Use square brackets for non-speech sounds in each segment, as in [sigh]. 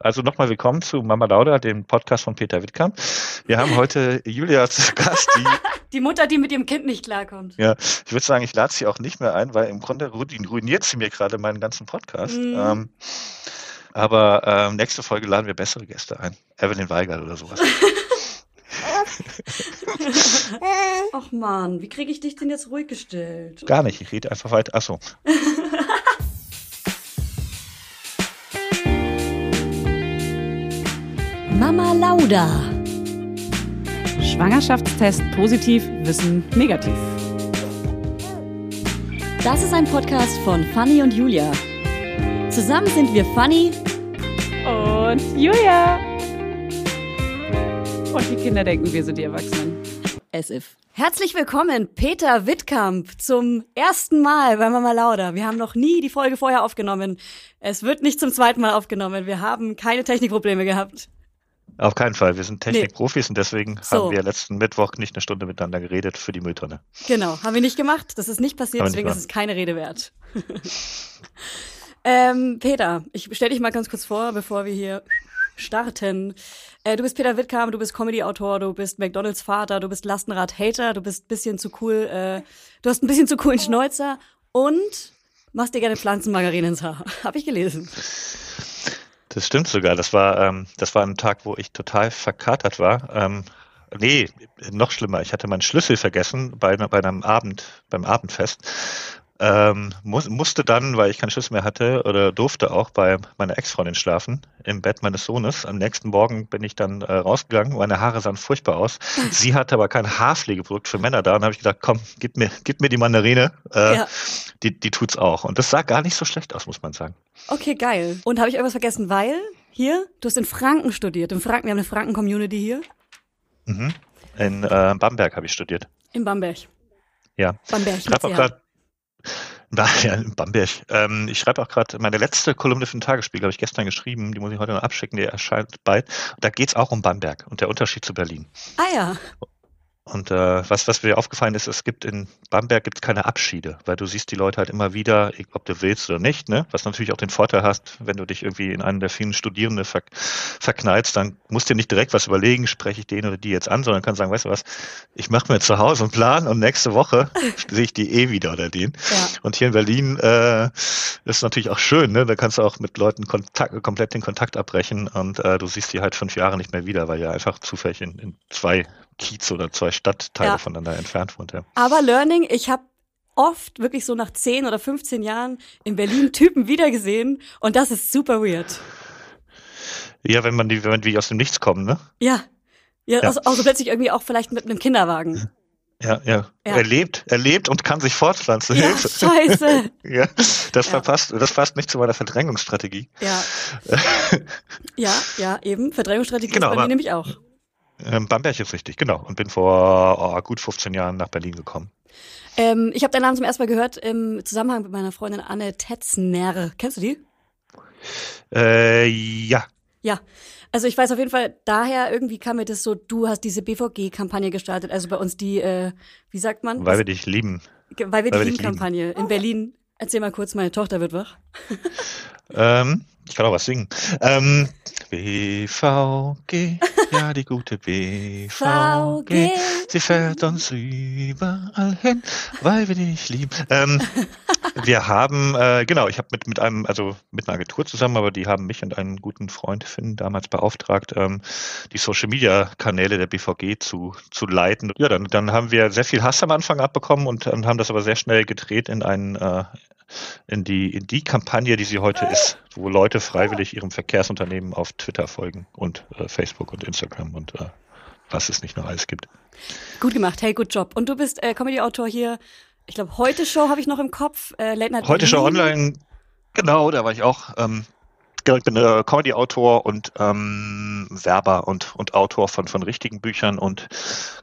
Also nochmal willkommen zu Mama Lauda, dem Podcast von Peter Wittkamp. Wir haben heute Julia zu [laughs] Gast, die... die Mutter, die mit ihrem Kind nicht klarkommt. Ja, ich würde sagen, ich lade sie auch nicht mehr ein, weil im Grunde ruiniert sie mir gerade meinen ganzen Podcast. Mhm. Ähm, aber ähm, nächste Folge laden wir bessere Gäste ein. Evelyn Weigert oder sowas. [laughs] Ach man, wie kriege ich dich denn jetzt ruhig gestellt? Gar nicht, ich rede einfach weiter. Achso. [laughs] Mama Lauda. Schwangerschaftstest positiv, Wissen negativ. Das ist ein Podcast von Fanny und Julia. Zusammen sind wir Fanny und Julia. Und die Kinder denken, wir sind die Erwachsenen. As if. Herzlich willkommen, Peter Wittkamp, zum ersten Mal bei Mama Lauda. Wir haben noch nie die Folge vorher aufgenommen. Es wird nicht zum zweiten Mal aufgenommen. Wir haben keine Technikprobleme gehabt. Auf keinen Fall. Wir sind Technikprofis nee. und deswegen so. haben wir letzten Mittwoch nicht eine Stunde miteinander geredet für die Mülltonne. Genau, haben wir nicht gemacht. Das ist nicht passiert, deswegen nicht ist es keine Rede wert. [laughs] ähm, Peter, ich stelle dich mal ganz kurz vor, bevor wir hier starten. Äh, du bist Peter Wittkamp, du bist Comedy-Autor, du bist McDonalds Vater, du bist Lastenrad-Hater, du bist bisschen zu cool, äh, du hast ein bisschen zu coolen Schnäuzer und machst dir gerne Pflanzenmargarine ins Haar. [laughs] Hab ich gelesen. Das stimmt sogar. Das war, ähm, das war ein Tag, wo ich total verkatert war. Ähm, nee, noch schlimmer. Ich hatte meinen Schlüssel vergessen bei, bei einem Abend, beim Abendfest ähm, muss, musste dann, weil ich keinen Schiss mehr hatte oder durfte auch bei meiner Ex-Freundin schlafen im Bett meines Sohnes. Am nächsten Morgen bin ich dann äh, rausgegangen. Meine Haare sahen furchtbar aus. [laughs] Sie hatte aber kein Haarpflegeprodukt für Männer da. Und habe ich gesagt, komm, gib mir, gib mir die Mandarine. Äh, ja. die, die tut's auch. Und das sah gar nicht so schlecht aus, muss man sagen. Okay, geil. Und habe ich irgendwas vergessen? Weil hier, du hast in Franken studiert. In Franken, wir haben eine Franken-Community hier. Mhm. In äh, Bamberg habe ich studiert. In Bamberg. Ja. Bamberg. Ich habe auch gerade ja, in Bamberg. Ähm, ich schreibe auch gerade meine letzte Kolumne für den Tagesspiegel, habe ich gestern geschrieben, die muss ich heute noch abschicken, die erscheint bald. Da geht es auch um Bamberg und der Unterschied zu Berlin. Ah ja. Und äh, was, was mir aufgefallen ist, es gibt in Bamberg gibt's keine Abschiede, weil du siehst die Leute halt immer wieder, ob du willst oder nicht, ne? Was natürlich auch den Vorteil hast, wenn du dich irgendwie in einen der vielen Studierende ver verknallst, dann musst du dir nicht direkt was überlegen, spreche ich den oder die jetzt an, sondern kannst sagen, weißt du was, ich mache mir zu Hause einen Plan und nächste Woche [laughs] sehe ich die eh wieder oder den. Ja. Und hier in Berlin äh, ist natürlich auch schön, ne? Da kannst du auch mit Leuten Kontakt, komplett den Kontakt abbrechen und äh, du siehst die halt fünf Jahre nicht mehr wieder, weil ja einfach zufällig in, in zwei Kiez oder zwei Stadtteile ja. voneinander entfernt wohnt. Ja. Aber Learning, ich habe oft wirklich so nach 10 oder 15 Jahren in Berlin Typen wiedergesehen und das ist super weird. Ja, wenn man die, wenn die aus dem Nichts kommen, ne? Ja. Ja, ja. Also, also plötzlich irgendwie auch vielleicht mit einem Kinderwagen. Ja, ja, ja. Er lebt, er lebt und kann sich fortpflanzen. Ja, scheiße. [laughs] ja, das ja. verpasst, das passt nicht zu meiner Verdrängungsstrategie. Ja. [laughs] ja, ja, eben. Verdrängungsstrategie genau, ist bei mir nämlich auch. Ähm, Bamberg ist richtig, genau. Und bin vor oh, gut 15 Jahren nach Berlin gekommen. Ähm, ich habe deinen Namen zum ersten Mal gehört im Zusammenhang mit meiner Freundin Anne Tetzner. Kennst du die? Äh, ja. Ja. Also ich weiß auf jeden Fall, daher irgendwie kam mir das so, du hast diese BVG-Kampagne gestartet, also bei uns die, äh, wie sagt man? Weil wir dich lieben. Weil wir dich lieben Kampagne in Berlin. Erzähl mal kurz, meine Tochter wird wach. ähm, ich kann auch was singen. Ähm, BVG, [laughs] ja, die gute BVG. Sie fährt uns überall hin, weil wir dich lieben. Ähm, wir haben, äh, genau, ich habe mit, mit einem, also mit einer Agentur zusammen, aber die haben mich und einen guten Freund Finn damals beauftragt, ähm, die Social Media Kanäle der BVG zu, zu leiten. Ja, dann, dann haben wir sehr viel Hass am Anfang abbekommen und, und haben das aber sehr schnell gedreht in einen, äh, in die, in die Kampagne, die sie heute ist, wo Leute freiwillig ihrem Verkehrsunternehmen auf Twitter folgen und äh, Facebook und Instagram und äh, was es nicht noch alles gibt. Gut gemacht, hey, good job. Und du bist äh, Comedy-Autor hier. Ich glaube, heute Show habe ich noch im Kopf. Äh, Late Night heute Show online, genau, da war ich auch. Ähm, genau, ich bin äh, Comedy-Autor und ähm, Werber und, und Autor von, von richtigen Büchern und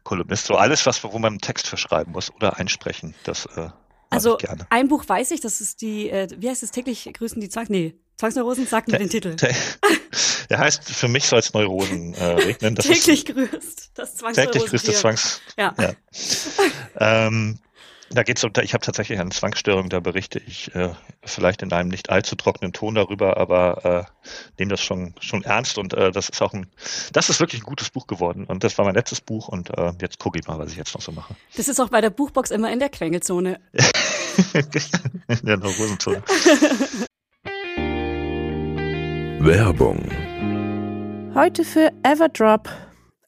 Kolumnist. So alles, was, wo man einen Text verschreiben muss oder einsprechen. Das äh, also ein Buch weiß ich, das ist die, äh, wie heißt es, täglich grüßen die Zwangs, nee, Zwangsneurosen, sag mir den Titel. [laughs] Der heißt, für mich soll es Neurosen äh, regnen. Das täglich grüßt, das Zwangsneurosen. Täglich grüßt das Zwangs, ja. ja. [laughs] ähm, Da geht's um, ich habe tatsächlich eine Zwangsstörung, da berichte ich äh, vielleicht in einem nicht allzu trockenen Ton darüber, aber äh, nehme das schon schon ernst und äh, das ist auch ein, das ist wirklich ein gutes Buch geworden und das war mein letztes Buch und äh, jetzt gucke ich mal, was ich jetzt noch so mache. Das ist auch bei der Buchbox immer in der Quengelzone. [laughs] in der Hosenzone. Werbung. Heute für Everdrop.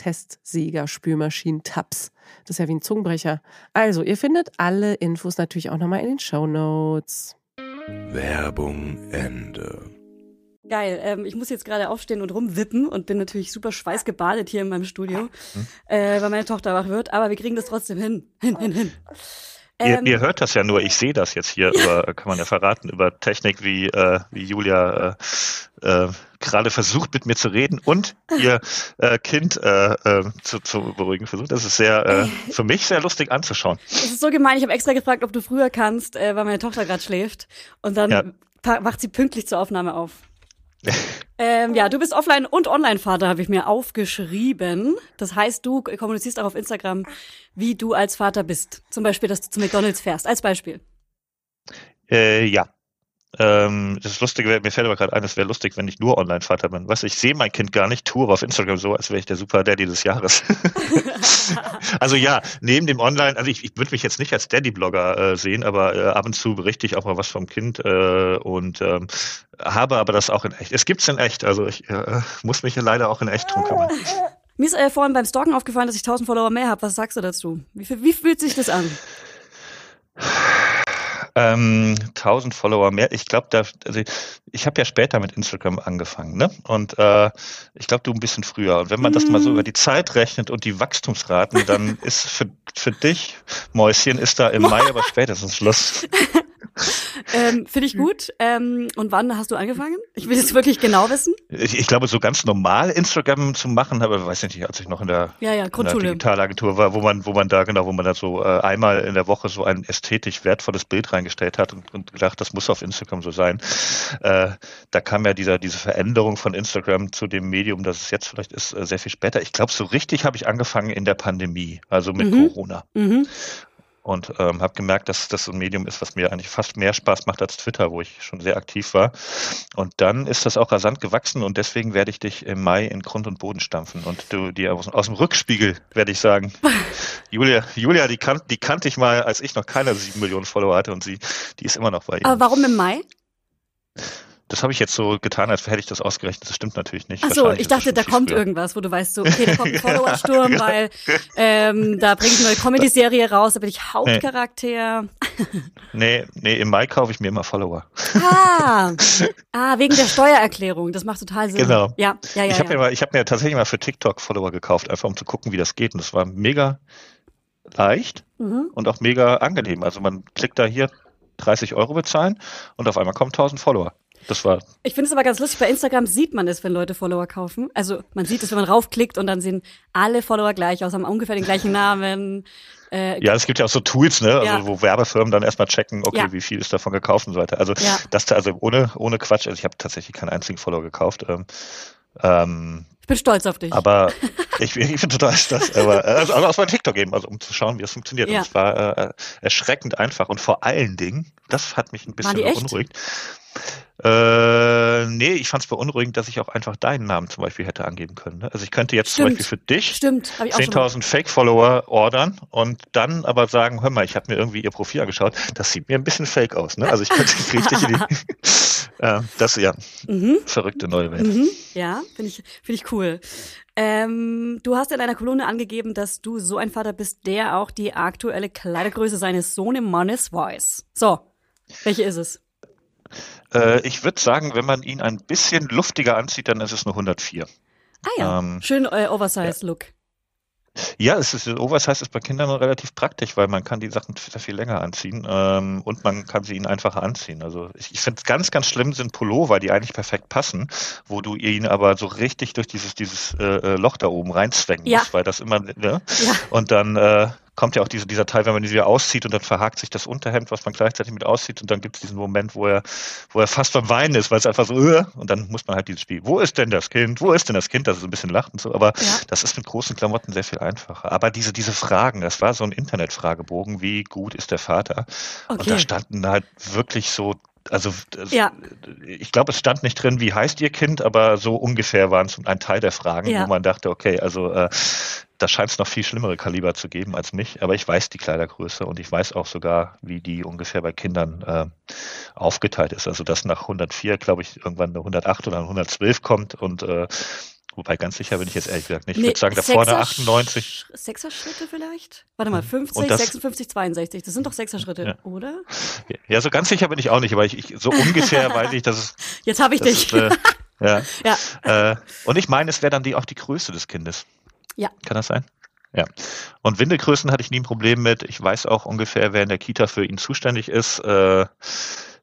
Testsieger, Spülmaschinen, Tabs. Das ist ja wie ein Zungenbrecher. Also, ihr findet alle Infos natürlich auch nochmal in den Show Notes. Werbung Ende. Geil. Ähm, ich muss jetzt gerade aufstehen und rumwippen und bin natürlich super schweißgebadet hier in meinem Studio, hm. äh, weil meine Tochter wach wird. Aber wir kriegen das trotzdem hin. Hin, hin, hin. Ähm, ihr, ihr, hört das ja nur, ich sehe das jetzt hier über, [laughs] kann man ja verraten, über Technik, wie, äh, wie Julia äh, äh, gerade versucht mit mir zu reden und ihr äh, Kind äh, äh, zu, zu beruhigen versucht. Das ist sehr äh, für mich sehr lustig anzuschauen. Es ist so gemein, ich habe extra gefragt, ob du früher kannst, äh, weil meine Tochter gerade schläft. Und dann ja. wacht sie pünktlich zur Aufnahme auf ähm, ja, du bist Offline- und Online-Vater, habe ich mir aufgeschrieben. Das heißt, du kommunizierst auch auf Instagram, wie du als Vater bist. Zum Beispiel, dass du zu McDonalds fährst, als Beispiel. Äh, ja, ähm, das ist lustig, mir fällt aber gerade ein, es wäre lustig, wenn ich nur Online-Vater bin. Was, ich sehe mein Kind gar nicht, tue auf Instagram so, als wäre ich der Super Daddy des Jahres. [laughs] also ja, neben dem Online, also ich, ich würde mich jetzt nicht als Daddy-Blogger äh, sehen, aber äh, ab und zu berichte ich auch mal was vom Kind äh, und ähm, habe aber das auch in echt. Es gibt's in echt, also ich äh, muss mich leider auch in echt drum kümmern. [laughs] Mir ist äh, vorhin beim Stalken aufgefallen, dass ich 1000 Follower mehr habe. Was sagst du dazu? Wie, wie fühlt sich das an? Ähm, 1000 Follower mehr. Ich glaube, da, also ich habe ja später mit Instagram angefangen, ne? Und äh, ich glaube, du ein bisschen früher. Und wenn man das mal so über die Zeit rechnet und die Wachstumsraten, dann ist für, für dich, Mäuschen, ist da im Mai [laughs] aber spätestens Schluss. [laughs] ähm, Finde ich gut. Ähm, und wann hast du angefangen? Ich will jetzt wirklich genau wissen. Ich, ich glaube, so ganz normal Instagram zu machen, aber weiß nicht, als ich noch in der, ja, ja, in der Digitalagentur war, wo man, wo man da genau, wo man da so äh, einmal in der Woche so ein ästhetisch wertvolles Bild reingestellt hat und, und gedacht, das muss auf Instagram so sein. Äh, da kam ja dieser, diese Veränderung von Instagram zu dem Medium, das es jetzt vielleicht ist, äh, sehr viel später. Ich glaube, so richtig habe ich angefangen in der Pandemie, also mit mhm. Corona. Mhm. Und ähm, habe gemerkt, dass das so ein Medium ist, was mir eigentlich fast mehr Spaß macht als Twitter, wo ich schon sehr aktiv war. Und dann ist das auch rasant gewachsen und deswegen werde ich dich im Mai in Grund und Boden stampfen und du dir aus, aus dem Rückspiegel werde ich sagen, [laughs] Julia, Julia, die, kan die kannte ich mal, als ich noch keine sieben Millionen Follower hatte und sie, die ist immer noch bei ihr. Aber warum im Mai? Das habe ich jetzt so getan, als hätte ich das ausgerechnet. Das stimmt natürlich nicht. Ach so, ich dachte, da kommt früher. irgendwas, wo du weißt, so, okay, da kommt ein [laughs] Followersturm, weil ähm, da bringt eine neue Comedy-Serie raus, da bin ich Hauptcharakter. [laughs] Nee, nee, im Mai kaufe ich mir immer Follower. Ah, [laughs] ah wegen der Steuererklärung. Das macht total Sinn. Genau. Ja, ja, ja. Ich habe ja. mir, hab mir tatsächlich mal für TikTok Follower gekauft, einfach um zu gucken, wie das geht. Und das war mega leicht Mhm. und auch mega angenehm. Also man klickt da hier 30 Euro bezahlen und auf einmal kommen 1000 Follower. Das war Ich finde es aber ganz lustig, bei Instagram sieht man es, wenn Leute Follower kaufen. Also man sieht es, wenn man raufklickt und dann sehen alle Follower gleich aus, haben ungefähr den gleichen Namen. Äh, Ja, es gibt ja auch so Tools, ne, also Ja. wo Werbefirmen dann erstmal checken, okay, Ja. wie viel ist davon gekauft und so weiter. Also Ja. das da, also ohne ohne Quatsch, also ich habe tatsächlich keinen einzigen Follower gekauft. Ähm, ähm, ich bin stolz auf dich. aber ich, ich bin total stolz, aber äh, also aus meinem TikTok eben, also um zu schauen, wie es funktioniert. Ja. Und es war äh, erschreckend einfach und vor allen Dingen, das hat mich ein bisschen beunruhigt. Äh, nee, ich fand es beunruhigend, dass ich auch einfach deinen Namen zum Beispiel hätte angeben können. Ne? Also ich könnte jetzt zum Stimmt. Beispiel für dich Stimmt, habe ich auch schon mal. 10.000 Fake-Follower ordern und dann aber sagen, hör mal, ich habe mir irgendwie ihr Profil angeschaut, das sieht mir ein bisschen fake aus. Ne? Also ich könnte [laughs] richtig in die, äh, das ja, Mhm. verrückte neue Welt. Mhm. Ja, finde ich, finde ich cool. Ähm, du hast in deiner Kolumne angegeben, dass du so ein Vater bist, der auch die aktuelle Kleidergröße seines Sohnemannes weiß. So, welche ist es? Äh, ich würde sagen, wenn man ihn ein bisschen luftiger anzieht, dann ist es eine 104. Ah ja, Ähm, schön äh, Oversize-Look. Ja, es ist, Oversize ist bei Kindern relativ praktisch, weil man kann die Sachen sehr viel länger anziehen ähm, und man kann sie ihnen einfacher anziehen. Also ich, ich finde es ganz, ganz schlimm sind Pullover, die eigentlich perfekt passen, wo du ihn aber so richtig durch dieses, dieses äh, äh, Loch da oben reinzwängen Ja. musst, weil das immer, ne? Ja. Und dann äh, kommt ja auch diese, dieser Teil, wenn man ihn wieder auszieht und dann verhakt sich das Unterhemd, was man gleichzeitig mit auszieht und dann gibt es diesen Moment, wo er, wo er fast beim Weinen ist, weil es einfach so, äh, und dann muss man halt dieses Spiel, wo ist denn das Kind? Wo ist denn das Kind? Das ist ein bisschen lacht und so, aber Ja. das ist mit großen Klamotten sehr viel einfacher. Aber diese, diese Fragen, das war so ein Internetfragebogen, wie gut ist der Vater? Und Okay. da standen halt wirklich so, also Ja. ich glaube, es stand nicht drin, wie heißt ihr Kind, aber so ungefähr waren es ein Teil der Fragen, Ja. wo man dachte, okay, also äh, da scheint es noch viel schlimmere Kaliber zu geben als mich, aber ich weiß die Kleidergröße und ich weiß auch sogar, wie die ungefähr bei Kindern äh, aufgeteilt ist. Also dass nach 104, glaube ich, irgendwann eine 108 oder eine 112 kommt und äh, wobei ganz sicher bin ich jetzt ehrlich gesagt nicht. Ich Nee, würde sagen, da vorne Sechser- 98. Sechser Schritte vielleicht? Warte mal, 50, Und das- 56, 62. Das sind doch Sechser Schritte, Ja. oder? Ja, so ganz sicher bin ich auch nicht, aber ich, ich so ungefähr [laughs] weiß ich, dass es Jetzt habe ich dich. ist, äh, [laughs] ja. ja. Äh, und ich meine, es wäre dann die, auch die Größe des Kindes. Ja. Kann das sein? Ja. Und Windelgrößen hatte ich nie ein Problem mit. Ich weiß auch ungefähr, wer in der Kita für ihn zuständig ist. Äh,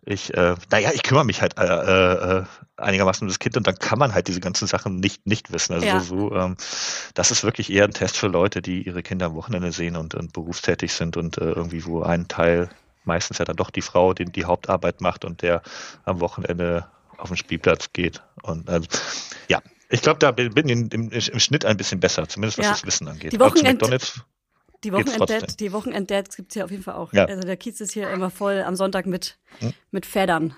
ich, äh, naja, ich kümmere mich halt äh, äh, einigermaßen um das Kind und dann kann man halt diese ganzen Sachen nicht nicht wissen. Also Ja. so, ähm, das ist wirklich eher ein Test für Leute, die ihre Kinder am Wochenende sehen und, und berufstätig sind und äh, irgendwie wo ein Teil meistens ja dann doch die Frau, die die Hauptarbeit macht und der am Wochenende auf den Spielplatz geht. Und also, ja, ich glaube, da bin bin im, im, im Schnitt ein bisschen besser, zumindest was Ja. das Wissen angeht. Die Wochenend- Die trotzdem. die Wochenend-Dads gibt's hier auf jeden Fall auch. Ja. Also der Kiez ist hier immer voll am Sonntag mit, Hm. mit Federn.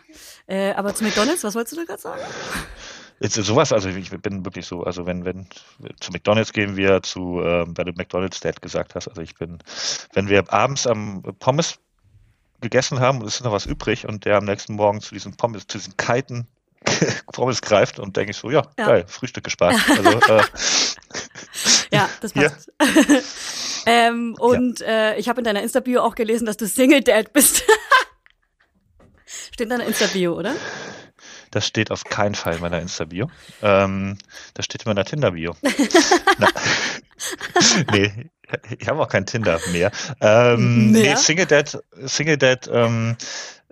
Äh, aber zu McDonalds, was wolltest du da gerade sagen? Jetzt ist sowas, also ich bin wirklich so, also wenn, wenn zu McDonalds gehen wir zu, ähm, weil du McDonalds Dad gesagt hast, also ich bin, wenn wir abends am Pommes gegessen haben und es ist noch was übrig und der am nächsten Morgen zu diesen Pommes, zu diesen kalten [laughs] Pommes greift und denke ich so, ja, Ja. geil, Frühstück gespart. Also, äh, [laughs] Ja, [laughs] das Ja. passt. [laughs] ähm, und äh, ich habe in deiner Insta-Bio auch gelesen, dass du Single-Dad bist. [laughs] Steht in deiner Insta-Bio, oder? Das steht auf keinen Fall in meiner Insta-Bio. Ähm, das steht in meiner Tinder-Bio. Nee, ich habe auch kein Tinder mehr. Ähm, Mehr? Nee, Single Dad, Single Dad ähm,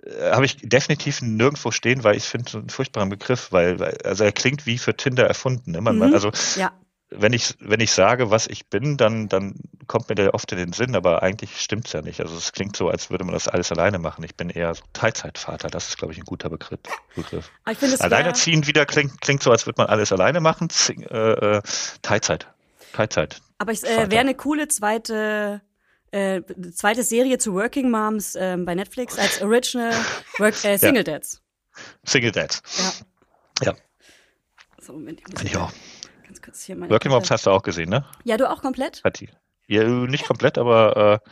äh, habe ich definitiv nirgendwo stehen, weil ich finde so einen furchtbaren Begriff, weil, weil also er klingt wie für Tinder erfunden. Man, Mhm. also Ja. Wenn ich wenn ich sage, was ich bin, dann dann kommt mir der oft in den Sinn, aber eigentlich stimmt's ja nicht. Also es klingt so, als würde man das alles alleine machen. Ich bin eher so Teilzeitvater. Das ist, glaube ich, ein guter Begriff. Begriff. Aber ich es wär- Alleinerziehend wieder klingt, klingt so, als würde man alles alleine machen. Zing, äh, äh, Teilzeit. Teilzeit. Aber es äh, wäre eine coole zweite äh, zweite Serie zu Working Moms ähm, bei Netflix als Original Work, äh, [laughs] Single Dads. Single Dads. Ja. Ja. So, Moment, ich muss ich auch. Ganz kurz hier meine Working Moms hast du auch gesehen, ne? Ja, du auch komplett? Hat die. Ja, nicht komplett, aber äh,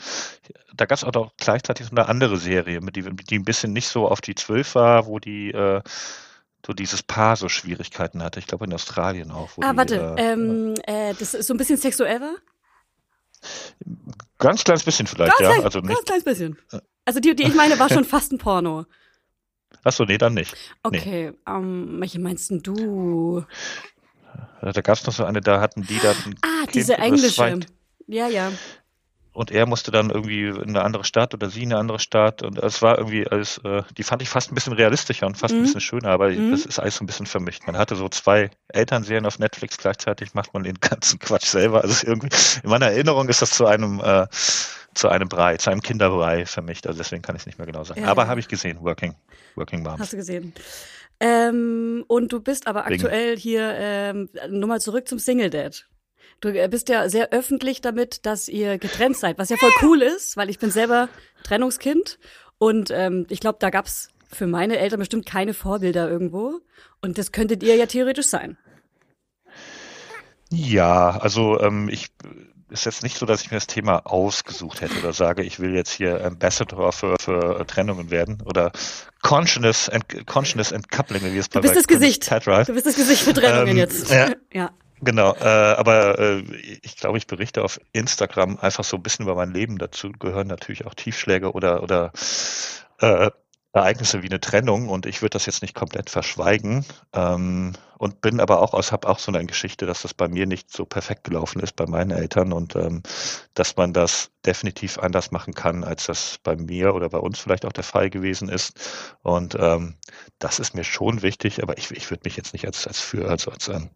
da gab es auch noch gleichzeitig so eine andere Serie, mit die, die ein bisschen nicht so auf die zwölf war, wo die äh, so dieses Paar so Schwierigkeiten hatte. Ich glaube in Australien auch. Ah, die, warte, äh, ähm, äh, das ist so ein bisschen sexuell war? Ganz kleines bisschen vielleicht, Ganz ja. Also nicht. ganz kleines bisschen. Also die, die ich meine, war schon fast ein Porno. Achso, nee, dann nicht. Nee. Okay, ähm, welche meinst denn du? Da gab es noch so eine, da hatten die dann. Ah, diese englische. Ja, ja. Und er musste dann irgendwie in eine andere Stadt oder sie in eine andere Stadt. Und es war irgendwie alles, äh, die fand ich fast ein bisschen realistischer und fast Mhm. ein bisschen schöner, aber Mhm. das ist alles so ein bisschen vermischt. Man hatte so zwei Elternserien auf Netflix, gleichzeitig macht man den [laughs] ganzen Quatsch selber. Also irgendwie, in meiner Erinnerung ist das zu einem, äh, zu einem Brei, zu einem Kinderbrei vermischt. Also deswegen kann ich es nicht mehr genau sagen. Ja, aber ja. habe ich gesehen, Working, Working Moms. Hast du gesehen. Ähm, und du bist aber Wegen- aktuell hier, ähm, nur mal zurück zum Single Dad. Du äh, bist ja sehr öffentlich damit, dass ihr getrennt seid, was ja voll cool ist, weil ich bin selber Trennungskind und ähm, ich glaube, da gab's für meine Eltern bestimmt keine Vorbilder irgendwo und das könntet ihr ja theoretisch sein. Ja, also ähm, ich ist jetzt nicht so, dass ich mir das Thema ausgesucht hätte oder sage, ich will jetzt hier Ambassador für, für Trennungen werden oder Consciousness and, Consciousness and Coupling, wie es Du bei bist bei das Gesicht. Du bist das Gesicht für Trennungen Ähm, jetzt. ja. ja. Genau, äh, aber äh, ich glaube, ich berichte auf Instagram einfach so ein bisschen über mein Leben. Dazu gehören natürlich auch Tiefschläge oder oder äh, Ereignisse wie eine Trennung und ich würde das jetzt nicht komplett verschweigen ähm, und bin aber auch habe auch so eine Geschichte, dass das bei mir nicht so perfekt gelaufen ist bei meinen Eltern und ähm, dass man das definitiv anders machen kann, als das bei mir oder bei uns vielleicht auch der Fall gewesen ist. Und ähm, das ist mir schon wichtig, aber ich, ich würde mich jetzt nicht als als für also als ähm,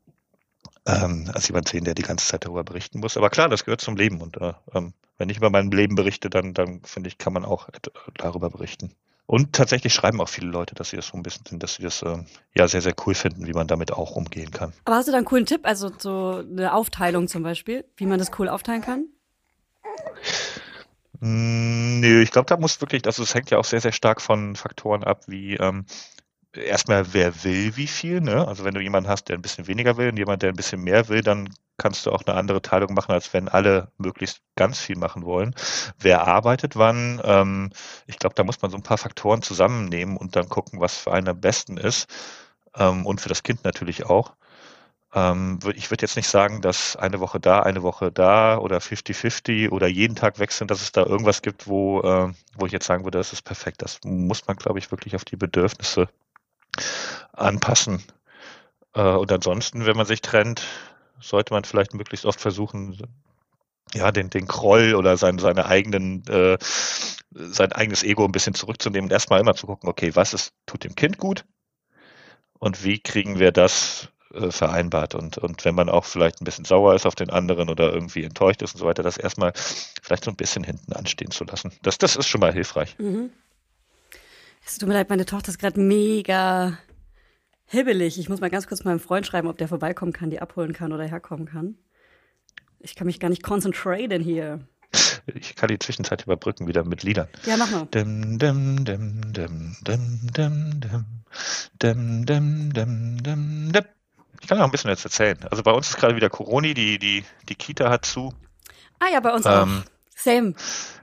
ähm, als jemand sehen, der die ganze Zeit darüber berichten muss. Aber klar, das gehört zum Leben. Und äh, ähm, wenn ich über mein Leben berichte, dann, dann finde ich, kann man auch et- darüber berichten. Und tatsächlich schreiben auch viele Leute, dass sie das so ein bisschen sind, dass sie das ähm, ja sehr, sehr cool finden, wie man damit auch umgehen kann. Aber hast du da einen coolen Tipp, also so eine Aufteilung zum Beispiel, wie man das cool aufteilen kann? Mm, Nö, ich glaube, da muss wirklich, also es hängt ja auch sehr, sehr stark von Faktoren ab, wie ähm, erstmal, wer will wie viel, ne? Also wenn du jemanden hast, der ein bisschen weniger will und jemand, der ein bisschen mehr will, dann kannst du auch eine andere Teilung machen, als wenn alle möglichst ganz viel machen wollen. Wer arbeitet wann? Ähm, ich glaube, da muss man so ein paar Faktoren zusammennehmen und dann gucken, was für einen am besten ist. Ähm, und für das Kind natürlich auch. Ähm, ich würde jetzt nicht sagen, dass eine Woche da, eine Woche da oder 50-50 oder jeden Tag wechseln, dass es da irgendwas gibt, wo, äh, wo ich jetzt sagen würde, das ist perfekt. Das muss man, glaube ich, wirklich auf die Bedürfnisse anpassen. Äh, und ansonsten, wenn man sich trennt, sollte man vielleicht möglichst oft versuchen, ja, den, den Kroll oder sein, seine eigenen, äh, sein eigenes Ego ein bisschen zurückzunehmen und erstmal immer zu gucken, okay, was ist, tut dem Kind gut und wie kriegen wir das äh, vereinbart und, und wenn man auch vielleicht ein bisschen sauer ist auf den anderen oder irgendwie enttäuscht ist und so weiter, das erstmal vielleicht so ein bisschen hinten anstehen zu lassen. Das, das ist schon mal hilfreich. Mhm. Es tut mir leid, meine Tochter ist gerade mega hibbelig. Ich muss mal ganz kurz meinem Freund schreiben, ob der vorbeikommen kann, die abholen kann oder herkommen kann. Ich kann mich gar nicht concentraten hier. Ich kann die Zwischenzeit überbrücken wieder mit Liedern. Ja, mach mal. Dim, dim, dim, dim, dim, dim, dim. Dim, dim, dim, dim, dim. Ich kann auch ein bisschen jetzt erzählen. Also bei uns ist gerade wieder Corona, die, die, die Kita hat zu. Ah ja, bei uns Ähm, auch. Same.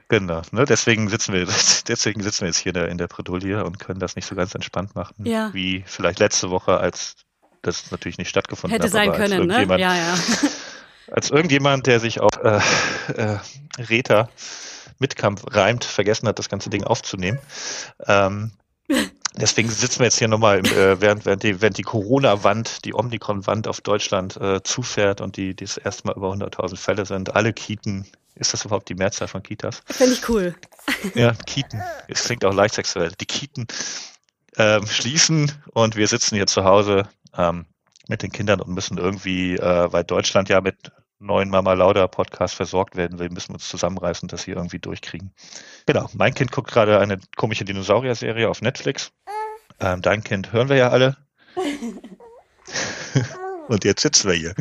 Genau, ne? deswegen sitzen wir, [laughs] deswegen sitzen wir jetzt hier in der, in der Bredouille und können das nicht so ganz entspannt machen, Ja. wie vielleicht letzte Woche, als das natürlich nicht stattgefunden Hätte hat. sein aber als können, ne? Ja, ja. [laughs] Als irgendjemand, der sich auf äh, äh, Reta Mitkampf reimt, vergessen hat, das ganze Ding aufzunehmen. Ähm, [laughs] deswegen sitzen wir jetzt hier nochmal, äh, während, während die, während die Corona-Wand, die Omikron-Wand auf Deutschland äh, zufährt und die, die das erste Mal über 100.000 Fälle sind. Alle Kiten, ist das überhaupt die Mehrzahl von Kitas? Finde ich cool. Ja, Kiten. Es klingt auch leicht sexuell. Die Kiten ähm, schließen und wir sitzen hier zu Hause ähm, mit den Kindern und müssen irgendwie, äh, weil Deutschland ja mit neuen Mama Lauda Podcast versorgt werden will, müssen wir uns zusammenreißen, und das hier irgendwie durchkriegen. Genau. Mein Kind guckt gerade eine komische Dinosaurier-Serie auf Netflix. Ähm, dein Kind hören wir ja alle. [laughs] und jetzt sitzen wir hier.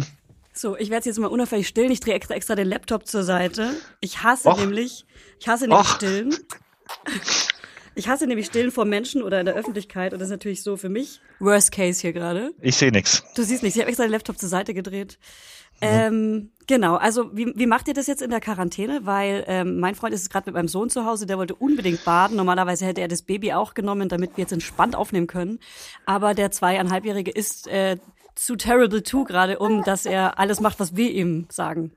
So, ich werde jetzt mal unauffällig stillen. Ich drehe extra, extra den Laptop zur Seite. Ich hasse Och. nämlich, ich hasse nämlich Och. Stillen. Ich hasse nämlich Stillen vor Menschen oder in der Öffentlichkeit. Und das ist natürlich so für mich Worst Case hier gerade. Ich sehe nichts. Du siehst nichts. Ich habe extra den Laptop zur Seite gedreht. Ähm, genau, also wie, wie macht ihr das jetzt in der Quarantäne? Weil ähm, mein Freund ist gerade mit meinem Sohn zu Hause, der wollte unbedingt baden. Normalerweise hätte er das Baby auch genommen, damit wir jetzt entspannt aufnehmen können. Aber der zweieinhalbjährige ist äh, zu terrible too gerade, um dass er alles macht, was wir ihm sagen.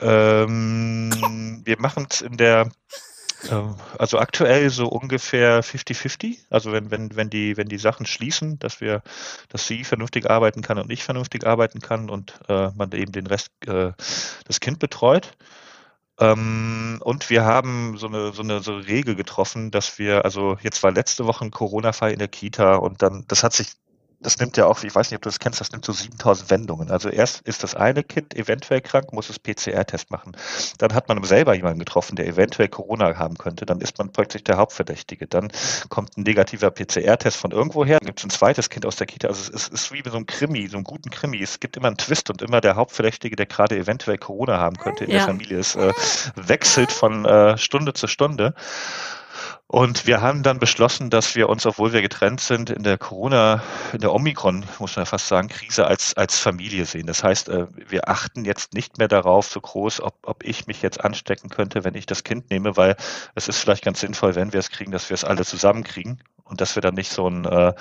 Ähm, wir machen es in der, ähm, also aktuell so ungefähr 50-50. Also wenn, wenn, wenn die, wenn die Sachen schließen, dass wir, dass sie vernünftig arbeiten kann und ich vernünftig arbeiten kann und äh, man eben den Rest, äh, das Kind betreut. Ähm, und wir haben so eine, so eine so eine Regel getroffen, dass wir, also jetzt war letzte Woche ein Corona-Fall in der Kita und dann, das hat sich das nimmt ja auch, ich weiß nicht, ob du das kennst, das nimmt so 7000 Wendungen. Also erst ist das eine Kind eventuell krank, muss es PCR-Test machen. Dann hat man selber jemanden getroffen, der eventuell Corona haben könnte. Dann ist man plötzlich der Hauptverdächtige. Dann kommt ein negativer PCR-Test von irgendwoher. Dann gibt es ein zweites Kind aus der Kita. Also es ist, ist wie bei so einem Krimi, so einem guten Krimi. Es gibt immer einen Twist und immer der Hauptverdächtige, der gerade eventuell Corona haben könnte in Ja. der Familie. Es äh, wechselt von äh, Stunde zu Stunde. Und wir haben dann beschlossen, dass wir uns, obwohl wir getrennt sind, in der Corona, in der Omikron, muss man ja fast sagen, Krise als, als Familie sehen. Das heißt, äh, wir achten jetzt nicht mehr darauf so groß, ob, ob ich mich jetzt anstecken könnte, wenn ich das Kind nehme, weil es ist vielleicht ganz sinnvoll, wenn wir es kriegen, dass wir es alle zusammenkriegen und dass wir dann nicht so ein, äh,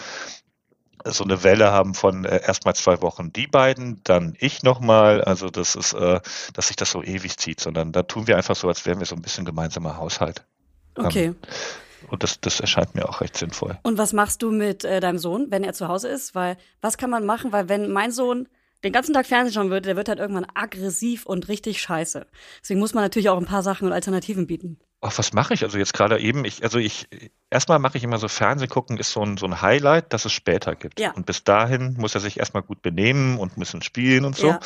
so eine Welle haben von äh, erstmal zwei Wochen die beiden, dann ich nochmal. Also das ist, äh, dass sich das so ewig zieht, sondern da tun wir einfach so, als wären wir so ein bisschen gemeinsamer Haushalt. Okay. Und das, das erscheint mir auch recht sinnvoll. Und was machst du mit äh, deinem Sohn, wenn er zu Hause ist? Weil was kann man machen? Weil wenn mein Sohn den ganzen Tag Fernsehen schauen würde, der wird halt irgendwann aggressiv und richtig scheiße. Deswegen muss man natürlich auch ein paar Sachen und Alternativen bieten. Ach, was mache ich? Also jetzt gerade eben, ich, also ich, erstmal mache ich immer so Fernsehen gucken, ist so ein, so ein Highlight, das es später gibt. Ja. Und bis dahin muss er sich erstmal gut benehmen und ein bisschen spielen und so. Ja.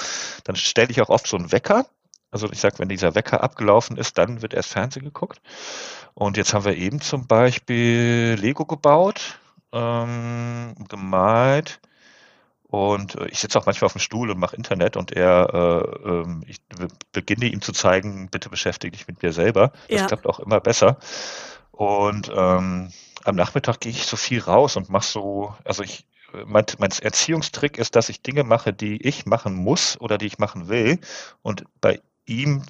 Dann stelle ich auch oft so einen Wecker. Also ich sag, wenn dieser Wecker abgelaufen ist, dann wird erst Fernsehen geguckt. Und jetzt haben wir eben zum Beispiel Lego gebaut, ähm, gemalt. Und äh, ich sitze auch manchmal auf dem Stuhl und mache Internet und er, äh, ähm, ich be- beginne ihm zu zeigen, bitte beschäftige dich mit mir selber. Das Ja. klappt auch immer besser. Und ähm, am Nachmittag gehe ich so viel raus und mache so, also ich, mein, mein Erziehungstrick ist, dass ich Dinge mache, die ich machen muss oder die ich machen will und bei ihm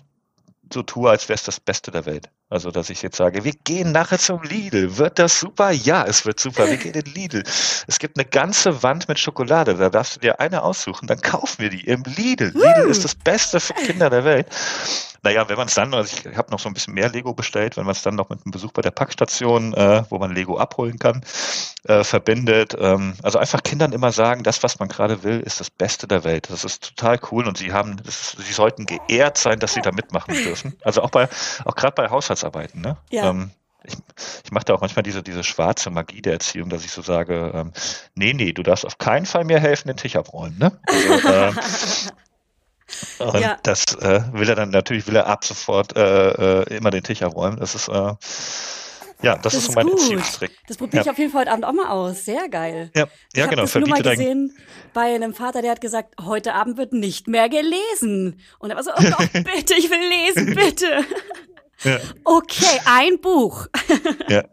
so tue, als wäre es das Beste der Welt. Also, dass ich jetzt sage, wir gehen nachher zum Lidl. Wird das super? Ja, es wird super. Wir gehen in [laughs] Lidl. Es gibt eine ganze Wand mit Schokolade. Da darfst du dir eine aussuchen. Dann kaufen wir die im Lidl. Lidl ist das Beste für Kinder der Welt. Naja, wenn man es dann, also ich habe noch so ein bisschen mehr Lego bestellt, wenn man es dann noch mit einem Besuch bei der Packstation, äh, wo man Lego abholen kann, äh, verbindet. Ähm, also einfach Kindern immer sagen, das, was man gerade will, ist das Beste der Welt. Das ist total cool und sie haben, das sie sollten geehrt sein, dass sie da mitmachen dürfen. Also auch bei, auch gerade bei Haushaltsarbeiten. Ne? Ja. Ähm, ich, ich mache da auch manchmal diese, diese schwarze Magie der Erziehung, dass ich so sage, ähm, nee, nee, du darfst auf keinen Fall mir helfen, den Tisch abräumen. Ne? Also, [laughs] ähm, und Ja. das äh, will er dann natürlich, will er ab sofort äh, äh, immer den Tisch abräumen. Das ist, äh, ja, das, ist so mein Erziehungstrick. Das probiere ich Ja. auf jeden Fall heute Abend auch mal aus. Sehr geil. Ja, Ich ja hab genau. das nur mal gesehen bei einem Vater, der hat gesagt, heute Abend wird nicht mehr gelesen. Und er war so, oh Gott, [laughs] bitte, ich will lesen, bitte. Ja. Okay, ein Buch. ja.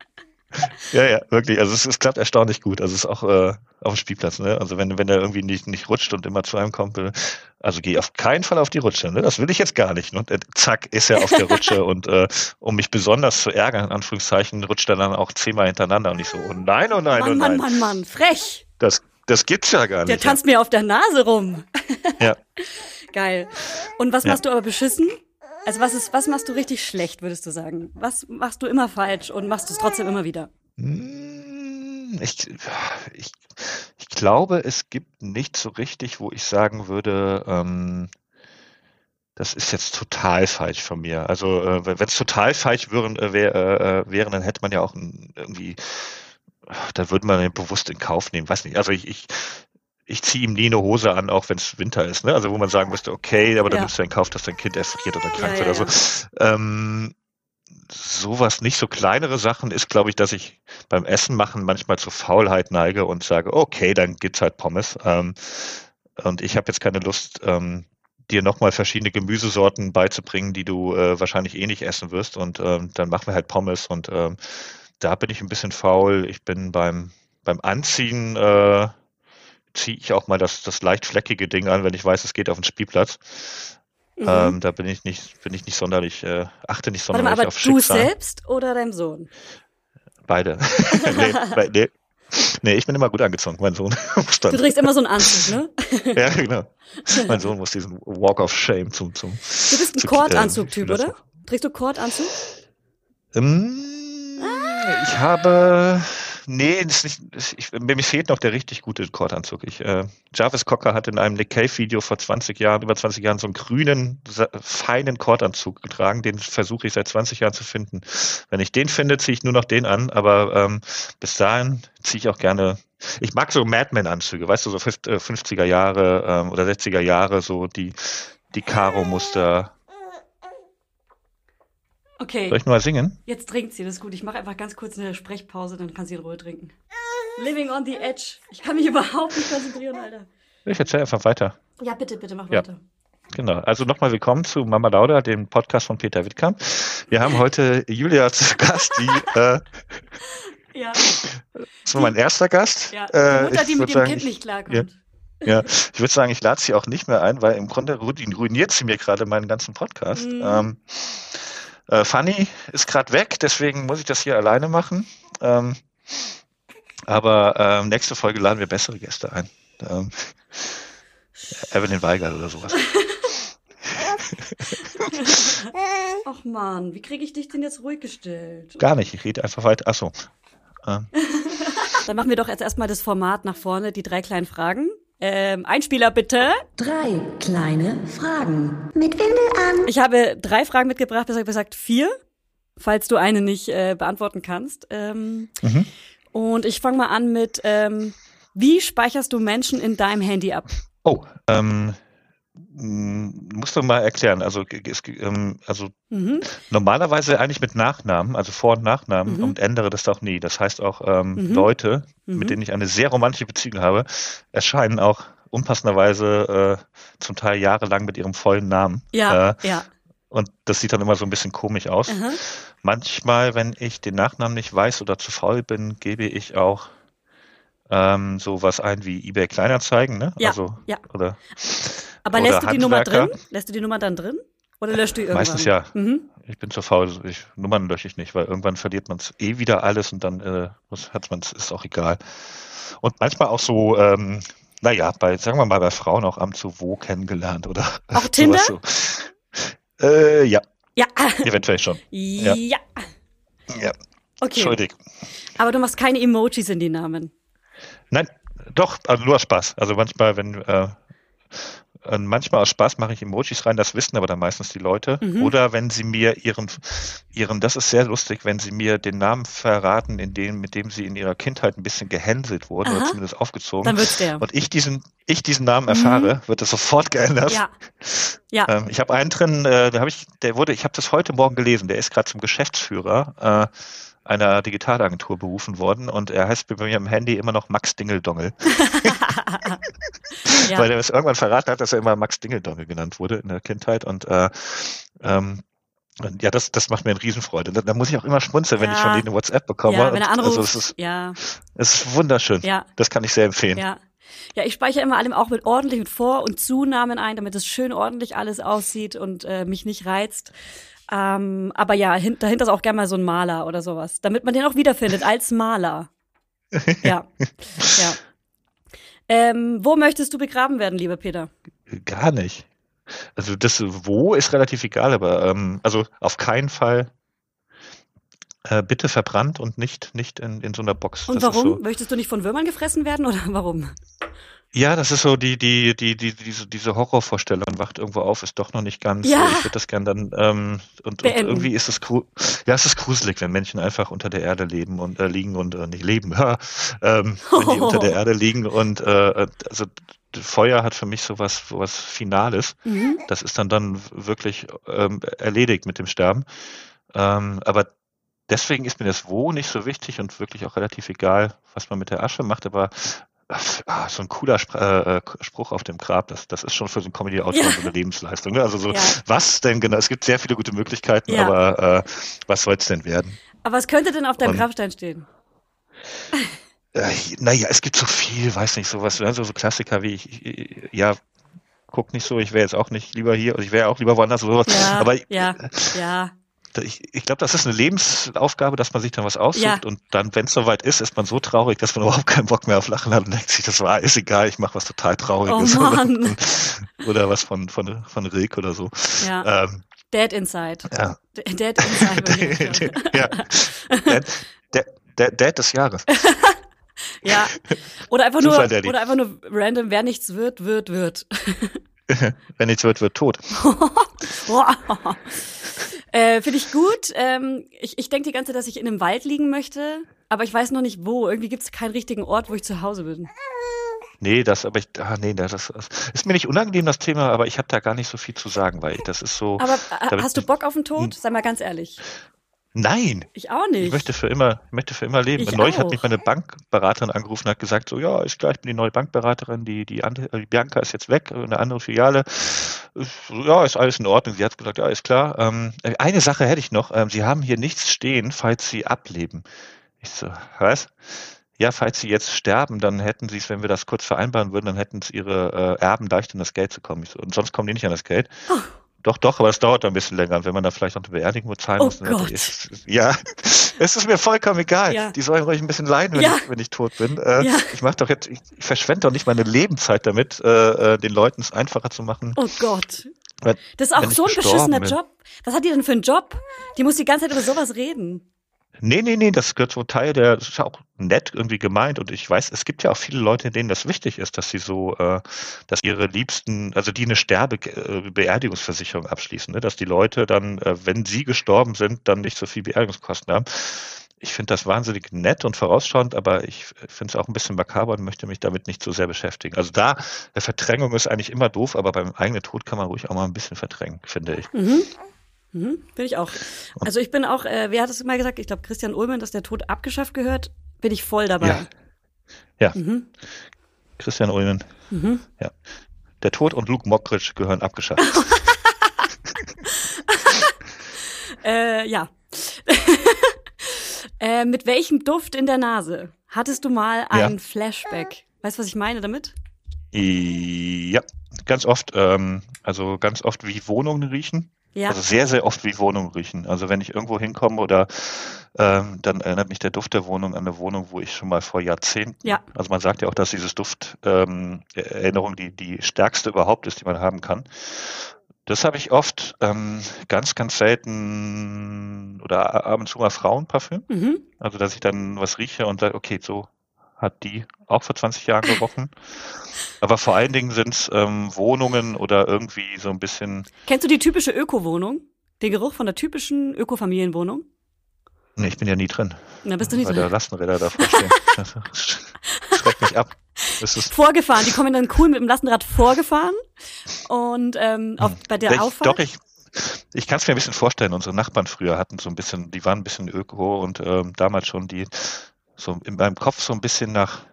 Ja, ja, wirklich. Also es, es klappt erstaunlich gut. Also es ist auch äh, auf dem Spielplatz, ne? Also wenn, wenn er irgendwie nicht, nicht rutscht und immer zu einem kommt, äh, also geh auf keinen Fall auf die Rutsche, ne? Das will ich jetzt gar nicht. Und äh, zack, ist er auf der Rutsche [laughs] und äh, um mich besonders zu ärgern, in Anführungszeichen, rutscht er dann auch zehnmal hintereinander und ich so, oh nein, oh nein, oh Mann, Mann, nein. Mann, Mann, frech. Das, das gibt's ja gar Der nicht. tanzt mir auf der Nase rum. ja. [laughs] Geil. Und was Ja. machst du aber beschissen? Also was ist, was machst du richtig schlecht, würdest du sagen? Was machst du immer falsch und machst du es trotzdem immer wieder? Hm, Ich, ich, ich glaube, es gibt nicht so richtig, wo ich sagen würde, ähm, das ist jetzt total falsch von mir. Also äh, wenn es total falsch wären, äh, wär, äh, äh, wären, dann hätte man ja auch ein, irgendwie, dann würde man den bewusst in Kauf nehmen. Weiß nicht. Also ich, ich, ich ziehe ihm nie eine Hose an, auch wenn es Winter ist. Ne? Also wo man sagen müsste, okay, aber dann Ja. nimmst du in Kauf, dass dein Kind erfriert oder krank Ja, wird oder so. Ähm, sowas nicht, so kleinere Sachen ist, glaube ich, dass ich beim Essen machen manchmal zur Faulheit neige und sage, okay, dann gibt's halt Pommes. Ähm, und ich habe jetzt keine Lust, ähm, dir nochmal verschiedene Gemüsesorten beizubringen, die du äh, wahrscheinlich eh nicht essen wirst. Und ähm, dann machen wir halt Pommes und ähm, da bin ich ein bisschen faul. Ich bin beim, beim Anziehen, äh, ziehe ich auch mal das, das leicht fleckige Ding an, wenn ich weiß, es geht auf den Spielplatz. Mhm. Ähm, da bin ich nicht, bin ich nicht sonderlich, äh, achte nicht sonderlich Warte mal, aber auf du Schicksal. selbst oder dein Sohn? Beide. [laughs] nee, bei- nee. nee, ich bin immer gut angezogen. Mein Sohn. [laughs] Du trägst immer so einen Anzug, ne? [laughs] ja, genau. Mein Sohn muss diesen Walk of Shame zum, zum. Du bist ein zu- Kordanzug-Typ, äh, oder? Trägst du Kordanzug? Ähm, Ich habe, nee, ist nicht, ich, mir fehlt noch der richtig gute Kordanzug. Ich, äh, Jarvis Cocker hat in einem Nick Cave Video vor 20 Jahren, über 20 Jahren so einen grünen, feinen Kordanzug getragen. Den versuche ich seit 20 Jahren zu finden. Wenn ich den finde, ziehe ich nur noch den an, aber ähm, bis dahin ziehe ich auch gerne. Ich mag so Madman-Anzüge, weißt du, so fünf- äh, 50er Jahre ähm, oder 60er Jahre, so die, die Karo-Muster. Okay, Soll ich nur mal singen? jetzt trinkt sie, das ist gut. Ich mache einfach ganz kurz eine Sprechpause, dann kann sie in Ruhe trinken. Living on the edge. Ich kann mich überhaupt nicht konzentrieren, Alter. Ich erzähle einfach weiter. Ja, bitte, bitte, mach Ja. weiter. Genau. Also nochmal willkommen zu Mama Lauda, dem Podcast von Peter Wittkamp. Wir haben heute Julia zu Gast, die, äh, [laughs] Ja, das war mein erster Gast. ja. Äh, Die Mutter, ich die mit dem Kind ich- nicht klarkommt. Ja, ich würde sagen, ich lade sie auch nicht mehr ein, weil im Grunde ruin- ruiniert sie mir gerade meinen ganzen Podcast. Mhm. Ähm, äh, Fanny ist gerade weg, deswegen muss ich das hier alleine machen. Ähm, aber ähm, nächste Folge laden wir bessere Gäste ein. Ähm, [laughs] Evelyn Weigert oder sowas. [laughs] Ach man, wie kriege ich dich denn jetzt ruhig gestellt? Gar nicht, ich rede einfach weiter. Achso. Ähm, [laughs] Dann machen wir doch jetzt erstmal das Format nach vorne, die drei kleinen Fragen. Ähm, Einspieler bitte. Drei kleine Fragen. Mit Windel an. Ich habe drei Fragen mitgebracht, besser gesagt vier, falls du eine nicht äh, beantworten kannst. Ähm, Mhm. Und ich fange mal an mit, ähm, wie speicherst du Menschen in deinem Handy ab? Oh, ähm, musst du mal erklären. Also, es, ähm, also Mhm. normalerweise eigentlich mit Nachnamen, also Vor- und Nachnamen Mhm. und ändere das auch nie. Das heißt auch ähm, Mhm. Leute, Mhm. mit denen ich eine sehr romantische Beziehung habe, erscheinen auch unpassenderweise äh, zum Teil jahrelang mit ihrem vollen Namen. Ja, Äh, ja. und das sieht dann immer so ein bisschen komisch aus. Manchmal, wenn ich den Nachnamen nicht weiß oder zu faul bin, gebe ich auch ähm, sowas ein wie eBay Kleinanzeigen, ne? Ja, also, ja. Oder Aber Oder lässt du die Nummer drin? Lässt du die Nummer dann drin? Oder löscht du irgendwann? Meistens ja. Mhm. Ich bin zu faul, ich, Nummern lösche ich nicht, weil irgendwann verliert man es eh wieder alles und dann äh, hat man es, ist auch egal. Und manchmal auch so, ähm, naja, bei, sagen wir mal, bei Frauen auch am zu wo kennengelernt oder Auch [laughs] Tinder? So. Äh, ja, Ja. [laughs] eventuell schon. ja. Ja, Okay. entschuldig. Aber du machst keine Emojis in die Namen. Nein, doch, also nur aus Spaß. Also manchmal, wenn äh, äh, manchmal aus Spaß mache ich Emojis rein, das wissen aber dann meistens die Leute. Mhm. Oder wenn sie mir ihren, ihren, das ist sehr lustig, wenn sie mir den Namen verraten, in dem, mit dem sie in ihrer Kindheit ein bisschen gehänselt wurden oder zumindest aufgezogen. Dann wird's der. und ich diesen, ich diesen Namen erfahre, wird das sofort geändert. Mhm. Ja. Ja. Ähm, ich habe einen drin, äh, da habe ich, der wurde, ich habe das heute Morgen gelesen, der ist gerade zum Geschäftsführer äh, einer Digitalagentur berufen worden und er heißt bei mir im Handy immer noch Max Dingeldongel, [laughs] [laughs] ja. weil er es irgendwann verraten hat, dass er immer Max Dingeldongel genannt wurde in der Kindheit und äh, ähm, ja, das, das macht mir eine Riesenfreude. Da, da muss ich auch immer schmunzeln, wenn ich Ja. von denen eine WhatsApp bekomme. ja, wenn er und, anruft. also es ist, ja, es ist wunderschön. ja, Das kann ich sehr empfehlen. ja. Ja, ich speichere immer allem auch mit ordentlich mit Vor- und Zunamen ein, damit es schön ordentlich alles aussieht und äh, mich nicht reizt. Ähm, aber ja, hin, dahinter ist auch gerne mal so ein Maler oder sowas, damit man den auch wiederfindet als Maler. Ja, ja. Ähm, wo möchtest du begraben werden, lieber Peter? Gar nicht. Also das Wo ist relativ egal, aber ähm, also auf keinen Fall äh, bitte verbrannt und nicht, nicht in, in so einer Box. Und das warum? so, Möchtest du nicht von Würmern gefressen werden oder [laughs] warum? Ja, das ist so die, die, die, die, diese, diese Horrorvorstellung, wacht irgendwo auf, ist doch noch nicht ganz. Ja. Ich würde das gern dann, ähm, und, und irgendwie ist es ja, es ist gruselig, wenn Menschen einfach unter der Erde leben und äh, liegen und äh, nicht leben, ha, [laughs] ähm, wenn die unter der [laughs] Erde liegen und äh, also Feuer hat für mich sowas, sowas Finales. Mhm. Das ist dann dann wirklich ähm, erledigt mit dem Sterben. Ähm, aber deswegen ist mir das Wo nicht so wichtig und wirklich auch relativ egal, was man mit der Asche macht. Aber ah, so ein cooler Spr äh, äh, Spruch auf dem Grab, das, das ist schon für so einen Comedy-Autor Ja. so eine Lebensleistung. Ne? Also so, Ja. was denn genau? Es gibt sehr viele gute Möglichkeiten, Ja. aber äh, was soll es denn werden? Aber was könnte denn auf deinem Und- Grabstein stehen? Äh, naja, es gibt so viel, weiß nicht, sowas, also so Klassiker wie ich, ich- ja, guck nicht so, ich wäre jetzt auch nicht lieber hier, also ich wäre auch lieber woanders, sowas. Ja, aber ja, ja. Ich, ich glaube, das ist eine Lebensaufgabe, dass man sich dann was aussucht Ja. und dann, wenn es soweit ist, ist man so traurig, dass man überhaupt keinen Bock mehr auf Lachen hat und denkt sich, das war, ist egal, ich mache was total Trauriges. Oh [laughs] Mann. oder was von, von, von Rilke oder so. Ja. Ähm, Dead Inside. ja. Dead Inside. [laughs] ja. Der, der, der Dad des Jahres. [laughs] ja. Oder einfach nur, oder einfach nur random, wer nichts wird, wird, wird. Wenn nichts wird, wird tot. Äh, Finde ich gut. Ähm, ich ich denke die ganze Zeit, dass ich in einem Wald liegen möchte, aber ich weiß noch nicht wo. Irgendwie gibt es keinen richtigen Ort, wo ich zu Hause bin. Nee, das, aber ich, ah, nee, das, das ist mir nicht unangenehm, das Thema, aber ich habe da gar nicht so viel zu sagen, weil das ist so. Aber äh, damit- hast du Bock auf den Tod? Sei mal ganz ehrlich. Nein! Ich auch nicht. Ich möchte für immer, möchte für immer leben. Ich Neulich hat mich meine Bankberaterin angerufen und hat gesagt, so, ja, ist klar, ich bin die neue Bankberaterin, die, die, andere, die Bianca ist jetzt weg, eine andere Filiale. Ja, ist alles in Ordnung. Sie hat gesagt, ja, ist klar. Ähm, eine Sache hätte ich noch. Ähm, Sie haben hier nichts stehen, falls Sie ableben. Ich so, was? Ja, falls Sie jetzt sterben, dann hätten Sie es, wenn wir das kurz vereinbaren würden, dann hätten es Ihre äh, Erben leicht an das Geld zu kommen. Ich so, und sonst kommen die nicht an das Geld. Doch, doch, aber es dauert ein bisschen länger. Wenn man da vielleicht noch eine Beerdigung zahlen Oh muss, dann Gott. ist, ja, [laughs] es ist mir vollkommen egal. Ja. Die sollen ruhig ein bisschen leiden, wenn, Ja. ich, wenn ich tot bin. Äh, Ja. Ich mache doch jetzt, ich, ich verschwende doch nicht meine Lebenszeit damit, äh, äh, den Leuten es einfacher zu machen. Oh Gott. Wenn- Das ist auch so ein beschissener bin. Job. Was hat die denn für einen Job? Die muss die ganze Zeit über sowas reden. Nee, nee, nee, das gehört so Teil der, das ist ja auch nett irgendwie gemeint und ich weiß, es gibt ja auch viele Leute, denen das wichtig ist, dass sie so, äh, dass ihre Liebsten, also die eine Sterbe-Beerdigungsversicherung abschließen, ne? dass die Leute dann, äh, wenn sie gestorben sind, dann nicht so viel Beerdigungskosten haben. Ich finde das wahnsinnig nett und vorausschauend, aber ich finde es auch ein bisschen makaber und möchte mich damit nicht so sehr beschäftigen. Also da, äh, Verdrängung ist eigentlich immer doof, aber beim eigenen Tod kann man ruhig auch mal ein bisschen verdrängen, finde ich. Mhm. Mhm, bin ich auch. Also ich bin auch, äh, wer hat es mal gesagt? Ich glaube Christian Ullmann, dass der Tod abgeschafft gehört. Bin ich voll dabei. Ja. Ja. Mhm. Christian Ullmann. Mhm. Ja. Der Tod und Luke Mockridge gehören abgeschafft. [laughs] [laughs] Äh, ja. [laughs] äh, mit welchem Duft in der Nase hattest du mal Ja. ein Flashback? Weißt du, was ich meine damit? ja, ganz oft, ähm, also ganz oft wie Wohnungen riechen. Ja. Also sehr, sehr oft wie Wohnungen riechen. Also wenn ich irgendwo hinkomme oder ähm, dann erinnert mich der Duft der Wohnung an eine Wohnung, wo ich schon mal vor Jahrzehnten, Ja. also man sagt ja auch, dass dieses Duft ähm, Erinnerung die, die stärkste überhaupt ist, die man haben kann. Das habe ich oft, ähm, ganz, ganz selten oder ab und zu mal Frauenparfüm. Mhm. Also dass ich dann was rieche und sage, okay, so hat die auch vor 20 Jahren gerochen. Aber vor allen Dingen sind es ähm, Wohnungen oder irgendwie so ein bisschen, Kennst du die typische Öko-Wohnung? Den Geruch von der typischen Öko-Familienwohnung? nee, ich bin ja nie drin, Da bist du nicht weil da drin. Lastenräder davor stehen. [laughs] Schreckt mich ab. Vorgefahren. Die kommen dann cool mit dem Lastenrad vorgefahren und ähm, auf, bei der ich, Auffahrt. doch, ich, ich kann es mir ein bisschen vorstellen. Unsere Nachbarn früher hatten so ein bisschen, die waren ein bisschen öko und ähm, damals schon die, so in meinem Kopf so ein bisschen nach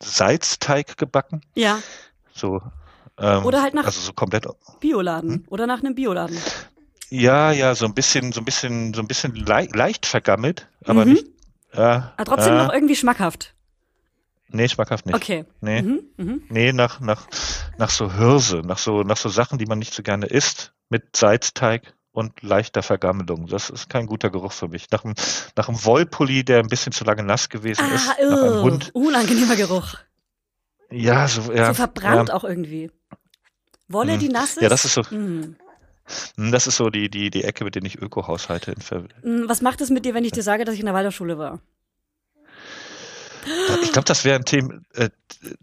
Salzteig gebacken. Ja, So, ähm, Oder halt nach- also so komplett Bioladen Hm? oder nach einem Bioladen. Ja, ja, so ein bisschen, so ein bisschen, so ein bisschen lei leicht vergammelt, aber Mhm. nicht. Äh, Aber trotzdem äh, noch irgendwie schmackhaft. Nee, schmackhaft nicht. Okay. Nee, Mhm, mhm. nee, nach, nach, nach so Hirse, nach so, nach so Sachen, die man nicht so gerne isst, mit Salzteig und leichter Vergammelung. Das ist kein guter Geruch für mich. Nach einem, nach einem Wollpulli, der ein bisschen zu lange nass gewesen ist, Ah, nach einem uh, Hund. unangenehmer Geruch. Ja, so, ja. so verbrannt ja, auch irgendwie. Wolle, Hm. die nass ist? Ja, das ist so, hm, das ist so die, die, die Ecke, mit der ich Öko haushalte. In Ver Was macht es mit dir, wenn ich dir sage, dass ich in der Waldorfschule war? Ich glaube, das wäre ein Thema, äh,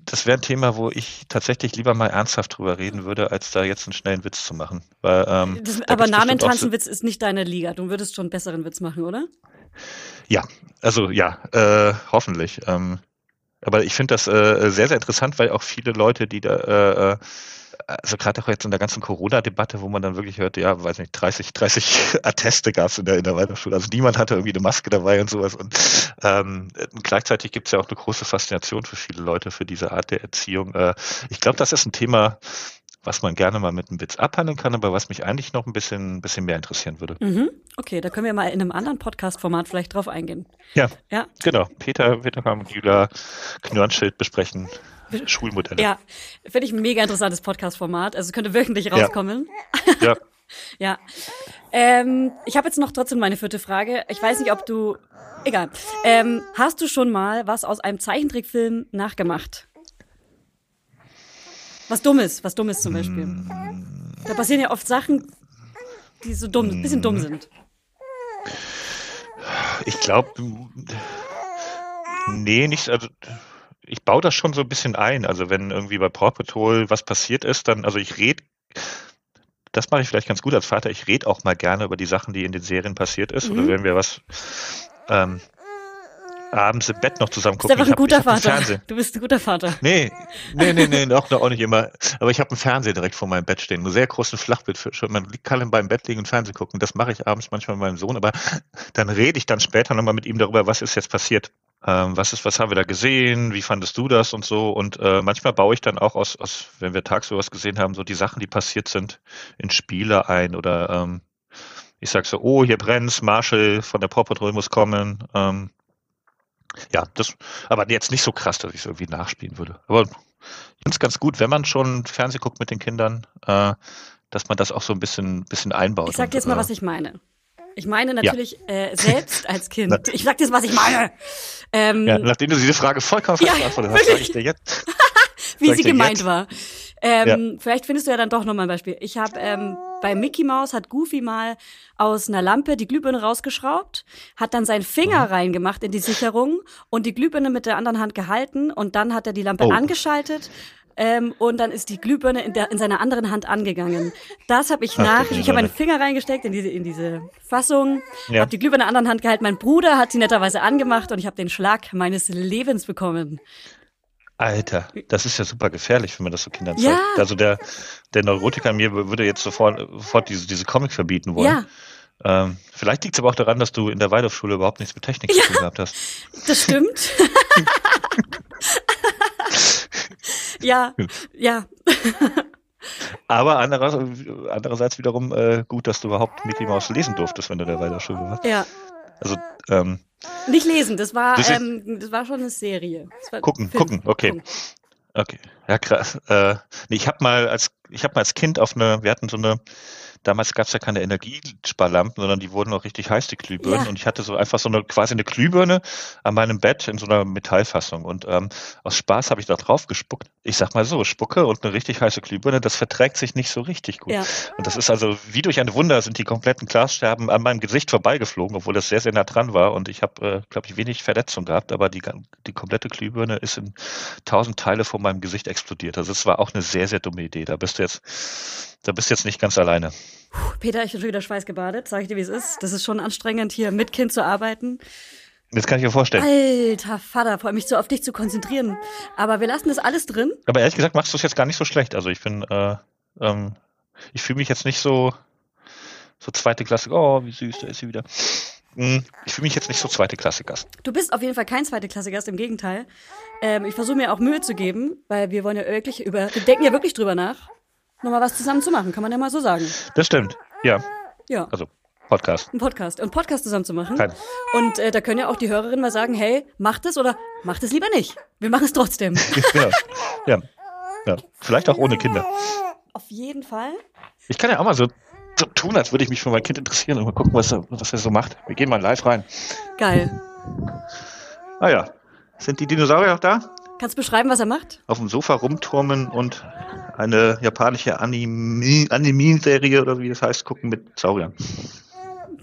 das wäre ein Thema, wo ich tatsächlich lieber mal ernsthaft drüber reden würde, als da jetzt einen schnellen Witz zu machen. Weil, ähm, Das, da aber so- Namentanzenwitz ist nicht deine Liga. Du würdest schon einen besseren Witz machen, oder? Ja, also ja, äh, hoffentlich. Ähm, aber ich finde das äh, sehr, sehr interessant, weil auch viele Leute, die da, äh, äh, also gerade auch jetzt in der ganzen Corona-Debatte, wo man dann wirklich hört, ja, weiß nicht, 30, 30 [laughs] Atteste gab es in der, in der Weiterschule. Also niemand hatte irgendwie eine Maske dabei und sowas. Und ähm, gleichzeitig gibt es ja auch eine große Faszination für viele Leute für diese Art der Erziehung. Äh, ich glaube, das ist ein Thema, was man gerne mal mit einem Witz abhandeln kann, aber was mich eigentlich noch ein bisschen, bisschen mehr interessieren würde. Mhm. Okay, da können wir mal in einem anderen Podcast-Format vielleicht drauf eingehen. Ja, Ja, genau. Peter und Julia Knörnschild besprechen Schulmodelle. ja. Finde ich ein mega interessantes Podcast-Format. Also es könnte wöchentlich Ja. rauskommen. ja. [laughs] Ja. Ähm, ich habe jetzt noch trotzdem meine vierte Frage. Ich weiß nicht, ob du. Egal. Ähm, hast du schon mal was aus einem Zeichentrickfilm nachgemacht? Was Dummes, was Dummes zum Beispiel. Da passieren ja oft Sachen, die so dumm, ein bisschen dumm sind. Ich glaube, nee, nicht, also ich baue das schon so ein bisschen ein. Also wenn irgendwie bei Paw Patrol was passiert ist, dann, also ich rede, das mache ich vielleicht ganz gut als Vater, ich rede auch mal gerne über die Sachen, die in den Serien passiert ist. Oder wenn wir was ähm, abends im Bett noch zusammen Du bist gucken. einfach ein hab- guter Vater. Du bist ein guter Vater. Nee, nee, nee, nee, [laughs] auch, auch nicht immer. Aber ich habe einen Fernseher direkt vor meinem Bett stehen. Einen sehr großen Flachbildschirm. Man kann beim Bett liegen und Fernsehen gucken. Das mache ich abends manchmal mit meinem Sohn. Aber dann rede ich dann später nochmal mit ihm darüber, was ist jetzt passiert. Ähm, was ist, was haben wir da gesehen? Wie fandest du das und so? Und äh, manchmal baue ich dann auch aus, aus, wenn wir tagsüber was gesehen haben, so die Sachen, die passiert sind, in Spiele ein. Oder ähm, ich sag so, oh, hier brennt's, Marshall von der Paw Patrol muss kommen. Ähm, ja, das, aber jetzt nicht so krass, dass ich es irgendwie nachspielen würde. Aber ich finde es ganz gut, wenn man schon Fernsehen guckt mit den Kindern, äh, dass man das auch so ein bisschen, bisschen einbaut. Ich sag jetzt und, mal, äh, was ich meine. Ich meine natürlich äh, selbst als [laughs] Kind. Ich sag dir was ich meine. Ähm, Ja, nachdem du diese Frage vollkommen Ja, falsch beantwortet hast, sage ich dir jetzt. [laughs] wie Sag sie gemeint jetzt. war. Ähm, Vielleicht findest du ja dann doch noch mal ein Beispiel. Ich habe ähm, bei Mickey Mouse hat Goofy mal aus einer Lampe die Glühbirne rausgeschraubt, hat dann seinen Finger Mhm. reingemacht in die Sicherung und die Glühbirne mit der anderen Hand gehalten und dann hat er die Lampe Oh. angeschaltet. Ähm, und dann ist die Glühbirne in, der, in seiner anderen Hand angegangen. Das habe ich Ach, nach. Ich habe meinen. Finger reingesteckt in diese, in diese Fassung, Ja. habe die Glühbirne in der anderen Hand gehalten. Mein Bruder hat sie netterweise angemacht und ich habe den Schlag meines Lebens bekommen. Alter, das ist ja super gefährlich, wenn man das so Kindern Ja. zeigt. Also der, der Neurotiker in mir würde jetzt sofort, sofort diese, diese Comic verbieten wollen. Ja, Ähm, vielleicht liegt es aber auch daran, dass du in der Waldorfschule überhaupt nichts mit Technik zu tun gehabt hast. das stimmt. [laughs] [laughs] ja, ja. [laughs] Aber andererseits, andererseits wiederum äh, gut, dass du überhaupt Mickey Mouse lesen durftest, wenn du in der Waldorfschule warst. Ja. Also ähm, Nicht lesen, das war, Das ist- ähm, das war schon eine Serie. Gucken, Film. gucken, okay. Gucken. Okay, ja krass. Äh, nee, ich habe mal als ich habe mal als Kind auf eine, wir hatten so eine, damals gab es ja keine Energiesparlampen, sondern die wurden auch richtig heiß, die Glühbirnen. Ja. Und ich hatte so einfach so eine quasi eine Glühbirne an meinem Bett in so einer Metallfassung. Und ähm, aus Spaß habe ich da drauf gespuckt. Ich sag mal so, Spucke und eine richtig heiße Glühbirne, das verträgt sich nicht so richtig gut. Ja. Und das ist also wie durch ein Wunder sind die kompletten Glasscherben an meinem Gesicht vorbeigeflogen, obwohl das sehr, sehr nah dran war. Und ich habe, äh, glaube ich, wenig Verletzung gehabt, aber die, die komplette Glühbirne ist in tausend Teile von meinem Gesicht explodiert. Also es war auch eine sehr, sehr dumme Idee. Da bist du jetzt, da bist du jetzt nicht ganz alleine. Peter, ich bin schon wieder schweißgebadet, sag ich dir, wie es ist. Das ist schon anstrengend, hier mit Kind zu arbeiten. Das kann ich mir vorstellen. Alter Vater, vor allem mich so auf dich zu konzentrieren. Aber wir lassen das alles drin. Aber ehrlich gesagt machst du es jetzt gar nicht so schlecht. Also ich bin, äh, ähm, ich fühle mich jetzt nicht so, so zweite Klasse. Oh, wie süß, da ist sie wieder. Hm, Ich fühle mich jetzt nicht so zweite Klasse Gast. Du bist auf jeden Fall kein zweite Klasse Gast, im Gegenteil. Ähm, ich versuche mir auch Mühe zu geben, weil wir wollen ja wirklich über, wir denken ja wirklich drüber nach, nochmal was zusammen zu machen, kann man ja mal so sagen. Das stimmt. Ja, Ja, also Podcast. einen Podcast, einen Podcast zusammen zu machen. Kein. Und äh, da können ja auch die Hörerinnen mal sagen, hey, macht es oder macht es lieber nicht. Wir machen es trotzdem. [laughs] ja. ja. Ja. Vielleicht auch ohne Kinder. auf jeden Fall. Ich kann ja auch mal so, so tun, als würde ich mich für mein Kind interessieren und mal gucken, was er, was er so macht. Wir gehen mal live rein. Geil. Ah ja. Sind die Dinosaurier auch da? Kannst du beschreiben, was er macht? Auf dem Sofa rumturmen und eine japanische Anime- Anime-Serie oder wie das heißt, gucken mit Sauriern.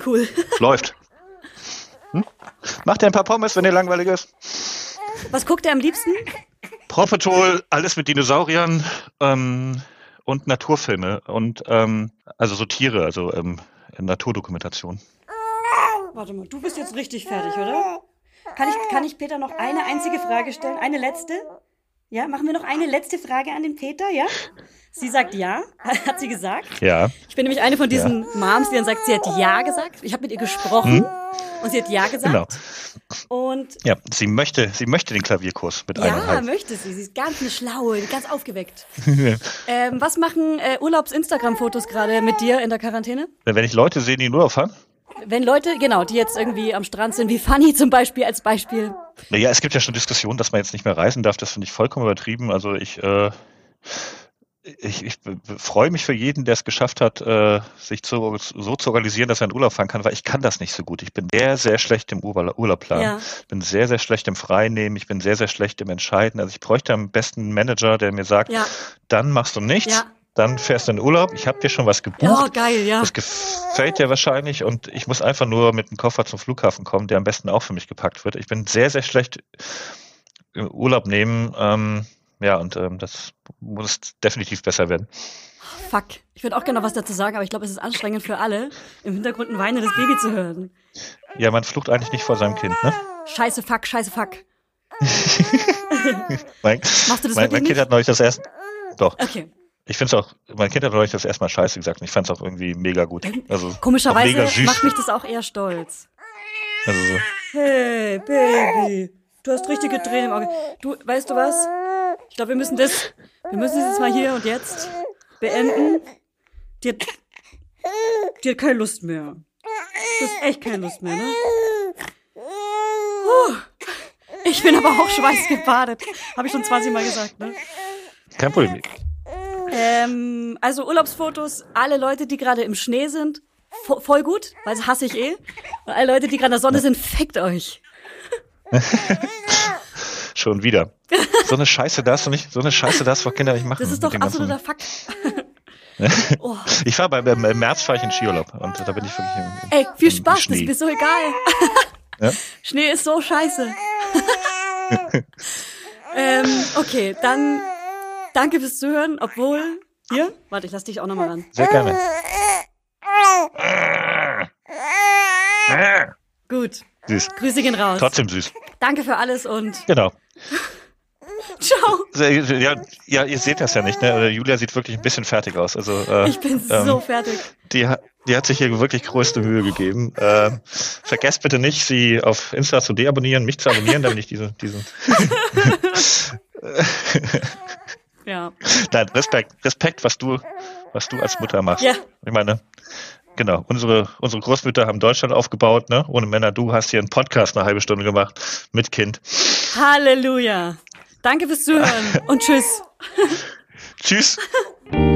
Cool. [laughs] Läuft. Hm? Macht ihr ein paar Pommes, wenn ihr langweilig ist? Was guckt er am liebsten? Patrol, alles mit Dinosauriern ähm, und Naturfilme und ähm, also so Tiere, also ähm, Naturdokumentation. Warte mal, du bist jetzt richtig fertig, oder? Kann ich, kann ich Peter noch eine einzige Frage stellen? Eine letzte? Ja, machen wir noch eine letzte Frage an den Peter, ja? Sie sagt ja, [laughs] hat sie gesagt. Ja. Ich bin nämlich eine von diesen Moms, die dann sagt, sie hat ja gesagt. Ich habe mit ihr gesprochen und sie hat ja gesagt. Genau. Und Ja, sie möchte, sie möchte den Klavierkurs mit ja, eineinhalb. möchte sie. Sie ist ganz eine Schlaue, ganz aufgeweckt. ähm, was machen äh, Urlaubs-Instagram-Fotos gerade mit dir in der Quarantäne? Wenn ich Leute sehe, die nur auf haben, Wenn Leute, genau, die jetzt irgendwie am Strand sind, wie Fanny zum Beispiel als Beispiel. Naja, es gibt ja schon Diskussionen, dass man jetzt nicht mehr reisen darf. Das finde ich vollkommen übertrieben. Also ich, äh, ich, ich freue mich für jeden, der es geschafft hat, äh, sich zu, so zu organisieren, dass er in Urlaub fahren kann, weil ich kann das nicht so gut. Ich bin sehr, sehr schlecht im Urlaub, Urlaub planen. Ja. Ich bin sehr, sehr schlecht im Freinehmen. Ich bin sehr, sehr schlecht im Entscheiden. Also ich bräuchte am besten einen Manager, der mir sagt, Ja. dann machst du nichts, Ja. Dann fährst du in Urlaub. Ich habe dir schon was gebucht. Oh, geil, ja. Das gefällt dir wahrscheinlich und ich muss einfach nur mit dem Koffer zum Flughafen kommen, der am besten auch für mich gepackt wird. Ich bin sehr, sehr schlecht im Urlaub nehmen. Ähm, ja, und ähm, das muss definitiv besser werden. Fuck. Ich würde auch gerne noch was dazu sagen, aber ich glaube, es ist anstrengend für alle, im Hintergrund ein weinendes Baby zu hören. Ja, man flucht eigentlich nicht vor seinem Kind, ne? Scheiße, fuck, scheiße, fuck. [laughs] Mein, Machst du das mein, mein Kind nicht? hat neulich das erste. Doch. Okay. Ich finde es auch, mein Kind hat neulich das erste Mal scheiße gesagt und ich fand es auch irgendwie mega gut. Also auch Komischerweise mega süß. macht mich das auch eher stolz. Also so. Hey, Baby. Du hast richtige Tränen im Auge. Du, weißt du was? Ich glaube, wir müssen das, wir müssen das jetzt mal hier und jetzt beenden. Die hat, die hat keine Lust mehr. Du hast echt keine Lust mehr, ne? Puh. Ich bin aber auch schweißgebadet. Habe ich schon 20 Mal gesagt, ne? Kein Problem. Ähm, also Urlaubsfotos, alle Leute, die gerade im Schnee sind, vo voll gut, weil das hasse ich eh. Und alle Leute, die gerade in der Sonne sind, fickt euch. [laughs] Schon wieder. So eine Scheiße darfst du nicht, so eine Scheiße darfst du Kinder nicht machen. Das ist doch absoluter Fakt. [laughs] oh. Ich fahr bei, im im März fahre ich in Skiurlaub und da bin ich wirklich im, im Ey, viel im Spaß, das Schnee. ist mir so egal. [laughs] Ja? Schnee ist so scheiße. ähm, okay, dann danke fürs Zuhören, obwohl. Hier? Warte, ich lass dich auch nochmal ran. Sehr gerne. Gut. Süß. Grüße gehen raus. Trotzdem süß. Danke für alles und Genau. [laughs] ciao. Ja, ja, ihr seht das ja nicht, ne? Julia sieht wirklich ein bisschen fertig aus. Also äh, Ich bin ähm, so fertig. die, hat- die hat sich hier wirklich größte Mühe gegeben. Ähm, vergesst bitte nicht, sie auf Insta zu deabonnieren, mich zu abonnieren, damit ich diese, diesen. [laughs] [laughs] Ja. Nein, Respekt, Respekt, was du, was du als Mutter machst. Ja. Ich meine, genau, unsere, unsere Großmütter haben Deutschland aufgebaut, ne? Ohne Männer, du hast hier einen Podcast eine halbe Stunde gemacht mit Kind. Halleluja. Danke fürs Zuhören [laughs] und tschüss. Tschüss. [laughs]